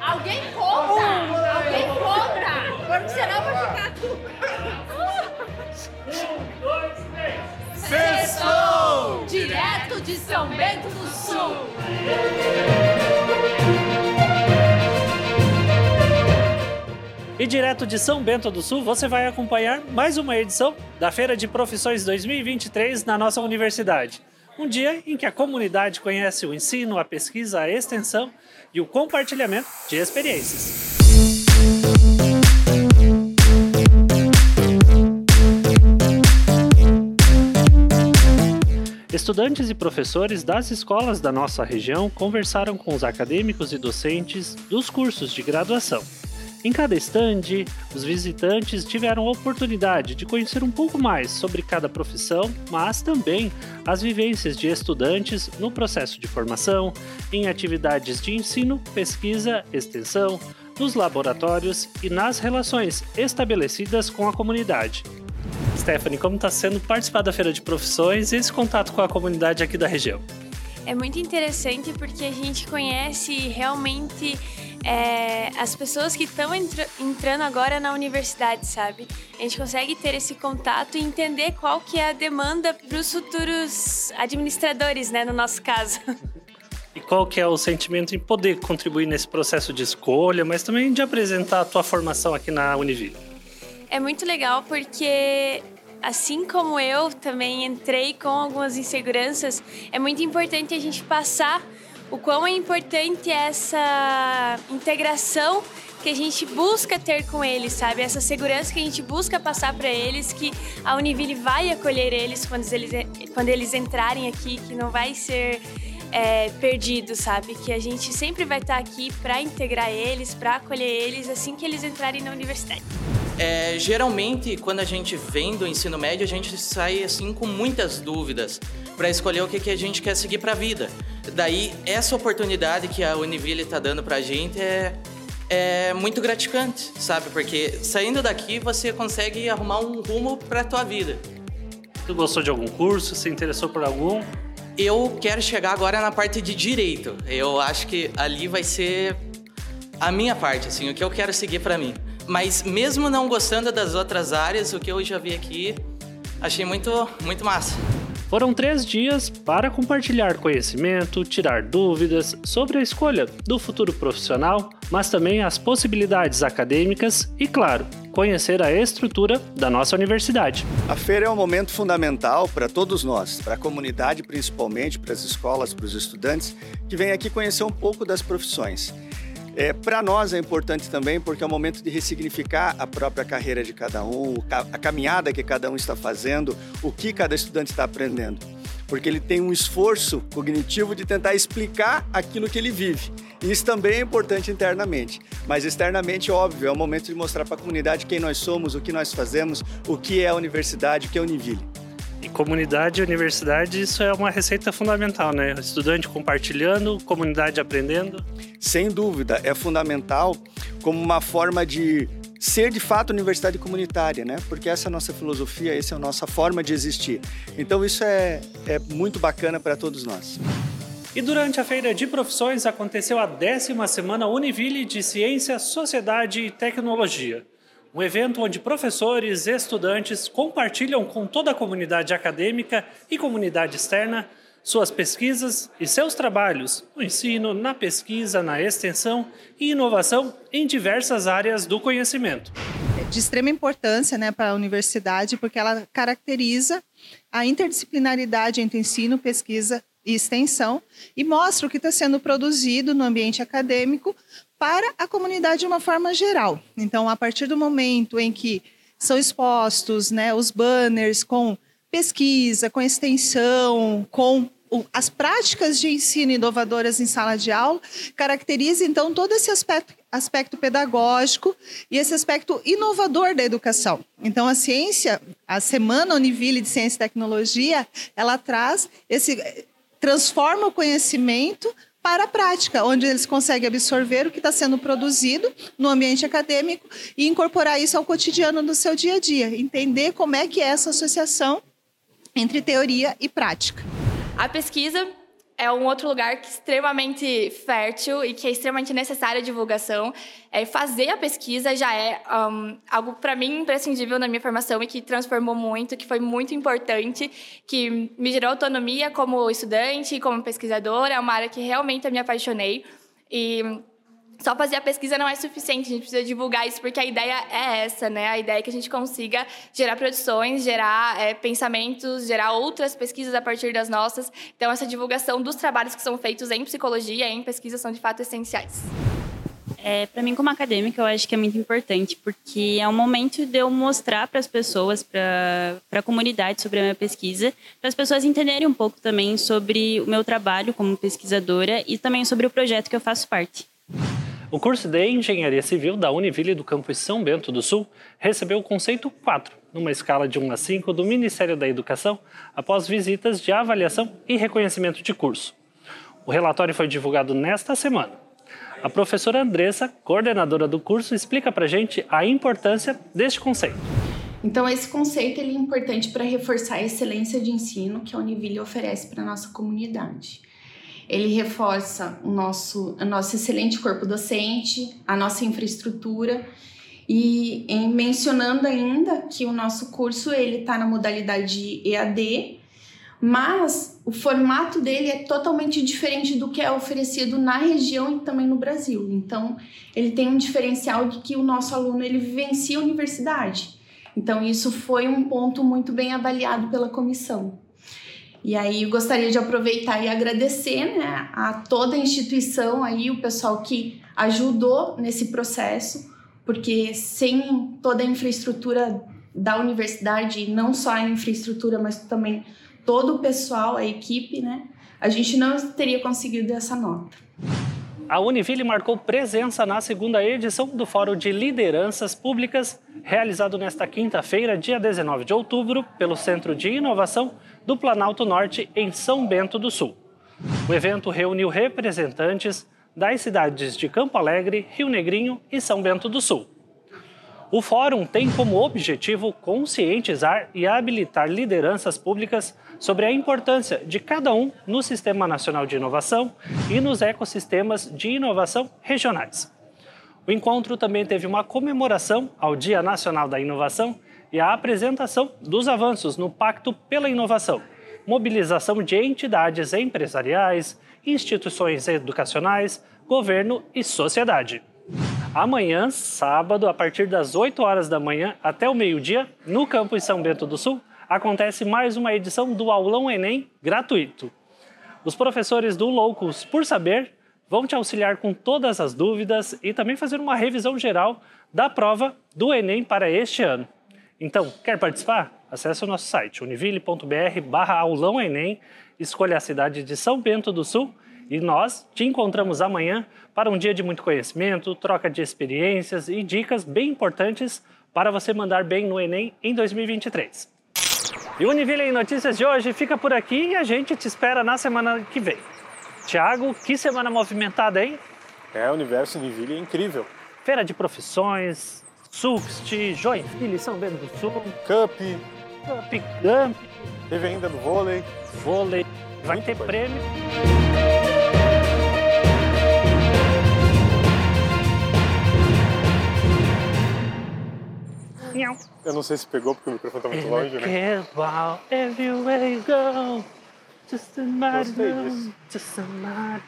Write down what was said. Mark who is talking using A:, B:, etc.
A: Alguém conta! Alguém conta! Porque senão vai ficar tudo.
B: Um, dois, três.
A: Sextou! Direto de São Bento do Sul.
C: E direto de São Bento do Sul, você vai acompanhar mais uma edição da Feira de Profissões 2023 na nossa universidade. Um dia em que a comunidade conhece o ensino, a pesquisa, a extensão e o compartilhamento de experiências. Estudantes e professores das escolas da nossa região conversaram com os acadêmicos e docentes dos cursos de graduação. Em cada estande, os visitantes tiveram a oportunidade de conhecer um pouco mais sobre cada profissão, mas também as vivências de estudantes no processo de formação, em atividades de ensino, pesquisa, extensão, nos laboratórios e nas relações estabelecidas com a comunidade. Stephanie, como está sendo participar da Feira de Profissões e esse contato com a comunidade aqui da região?
D: É muito interessante porque a gente conhece realmente é, as pessoas que estão entra entrando agora na universidade, sabe? A gente consegue ter esse contato e entender qual que é a demanda para os futuros administradores, né, no nosso caso.
C: E qual que é o sentimento em poder contribuir nesse processo de escolha, mas também de apresentar a tua formação aqui na Univille?
D: É muito legal porque assim como eu também entrei com algumas inseguranças, é muito importante a gente passar o quão é importante essa integração que a gente busca ter com eles, sabe? Essa segurança que a gente busca passar para eles, que a Univille vai acolher eles quando eles, quando eles entrarem aqui, que não vai ser é, perdido, sabe? Que a gente sempre vai estar aqui para integrar eles, para acolher eles assim que eles entrarem na universidade.
E: É, geralmente, quando a gente vem do ensino médio, a gente sai assim com muitas dúvidas para escolher o que, que a gente quer seguir para a vida. Daí, essa oportunidade que a Univille está dando para a gente é, é muito gratificante, sabe? Porque saindo daqui você consegue arrumar um rumo para a tua vida.
C: Tu gostou de algum curso? Se interessou por algum?
E: Eu quero chegar agora na parte de direito. Eu acho que ali vai ser a minha parte, assim, o que eu quero seguir para mim. Mas mesmo não gostando das outras áreas, o que eu já vi aqui, achei muito, muito massa.
C: Foram três dias para compartilhar conhecimento, tirar dúvidas sobre a escolha do futuro profissional, mas também as possibilidades acadêmicas e, claro, conhecer a estrutura da nossa universidade.
F: A feira é um momento fundamental para todos nós, para a comunidade principalmente, para as escolas, para os estudantes, que vêm aqui conhecer um pouco das profissões. É, Para nós é importante também porque é o momento de ressignificar a própria carreira de cada um, a caminhada que cada um está fazendo, o que cada estudante está aprendendo. Porque ele tem um esforço cognitivo de tentar explicar aquilo que ele vive. Isso também é importante internamente. Mas externamente, óbvio, é o momento de mostrar para a comunidade quem nós somos, o que nós fazemos, o que é a universidade, o que é a Univille.
C: E comunidade e universidade, isso é uma receita fundamental, né? Estudante compartilhando, comunidade aprendendo.
F: Sem dúvida, é fundamental como uma forma de ser de fato universidade comunitária, né? Porque essa é a nossa filosofia, essa é a nossa forma de existir. Então isso é, é muito bacana para todos nós.
C: E durante a Feira de Profissões aconteceu a décima semana Univille de Ciência, Sociedade e Tecnologia. Um evento onde professores e estudantes compartilham com toda a comunidade acadêmica e comunidade externa suas pesquisas e seus trabalhos no ensino, na pesquisa, na extensão e inovação em diversas áreas do conhecimento.
G: De extrema importância né, para a universidade, porque ela caracteriza a interdisciplinaridade entre ensino, pesquisa e extensão e mostra o que está sendo produzido no ambiente acadêmico para a comunidade de uma forma geral. Então, a partir do momento em que são expostos né, os banners com pesquisa, com extensão, com as práticas de ensino inovadoras em sala de aula, caracteriza então todo esse aspecto, aspecto pedagógico e esse aspecto inovador da educação. Então, a ciência, a Semana Univille de Ciência e Tecnologia, ela traz esse transforma o conhecimento para a prática, onde eles conseguem absorver o que está sendo produzido no ambiente acadêmico e incorporar isso ao cotidiano do seu dia a dia, entender como é que é essa associação entre teoria e prática.
A: A pesquisa
B: é um outro lugar que é extremamente fértil e que é extremamente necessária a divulgação. É, fazer a pesquisa já é um, algo, para mim, imprescindível na minha formação e que transformou muito, que foi muito importante, que me gerou autonomia como estudante e como pesquisadora. É uma área que realmente eu me apaixonei. E só fazer a pesquisa não é suficiente, a gente precisa divulgar isso, porque a ideia é essa, né? A ideia é que a gente consiga gerar produções, gerar é, pensamentos, gerar outras pesquisas a partir das nossas. Então, essa divulgação dos trabalhos que são feitos em psicologia em pesquisa são de fato essenciais.
H: É, para mim, como acadêmica, eu acho que é muito importante, porque é um momento de eu mostrar para as pessoas, para a comunidade sobre a minha pesquisa, para as pessoas entenderem um pouco também sobre o meu trabalho como pesquisadora e também sobre o projeto que eu faço parte.
C: O curso de Engenharia Civil da Univille do campus São Bento do Sul recebeu o conceito 4, numa escala de 1 a 5 do Ministério da Educação, após visitas de avaliação e reconhecimento de curso. O relatório foi divulgado nesta semana. A professora Andressa, coordenadora do curso, explica para a gente a importância deste conceito.
I: Então, esse conceito ele é importante para reforçar a excelência de ensino que a Univille oferece para a nossa comunidade ele reforça o nosso, o nosso excelente corpo docente, a nossa infraestrutura e mencionando ainda que o nosso curso ele está na modalidade EAD, mas o formato dele é totalmente diferente do que é oferecido na região e também no Brasil. Então, ele tem um diferencial de que o nosso aluno ele vivencia a universidade. Então, isso foi um ponto muito bem avaliado pela comissão. E aí gostaria de aproveitar e agradecer né, a toda a instituição aí, o pessoal que ajudou nesse processo, porque sem toda a infraestrutura da universidade, não só a infraestrutura, mas também todo o pessoal, a equipe, né, a gente não teria conseguido essa nota.
C: A Univille marcou presença na segunda edição do Fórum de Lideranças Públicas, realizado nesta quinta-feira, dia 19 de outubro, pelo Centro de Inovação do Planalto Norte, em São Bento do Sul. O evento reuniu representantes das cidades de Campo Alegre, Rio Negrinho e São Bento do Sul. O fórum tem como objetivo conscientizar e habilitar lideranças públicas sobre a importância de cada um no Sistema Nacional de Inovação e nos ecossistemas de inovação regionais. O encontro também teve uma comemoração ao Dia Nacional da Inovação e a apresentação dos avanços no Pacto pela Inovação, mobilização de entidades empresariais, instituições educacionais, governo e sociedade. Amanhã, sábado, a partir das 8 horas da manhã até o meio-dia, no campus São Bento do Sul, acontece mais uma edição do Aulão Enem gratuito. Os professores do Loucos por Saber vão te auxiliar com todas as dúvidas e também fazer uma revisão geral da prova do Enem para este ano. Então, quer participar? Acesse o nosso site univille.br barra aulão Enem, escolha a cidade de São Bento do Sul e nós te encontramos amanhã para um dia de muito conhecimento, troca de experiências e dicas bem importantes para você mandar bem no Enem em 2023. E o Univille em Notícias de hoje fica por aqui e a gente te espera na semana que vem. Tiago, que semana movimentada, hein?
J: É, o universo Univille é incrível.
C: Feira de profissões, Suxt, Joinville, São Bento do Sul.
J: Cup.
C: Cup, Gump.
J: Teve ainda no vôlei.
C: Vôlei. Vai Muito ter coisa. prêmio.
J: Eu não sei se pegou porque o microfone tá muito longe,
C: né? Everywhere you go, just a matter, just a matter.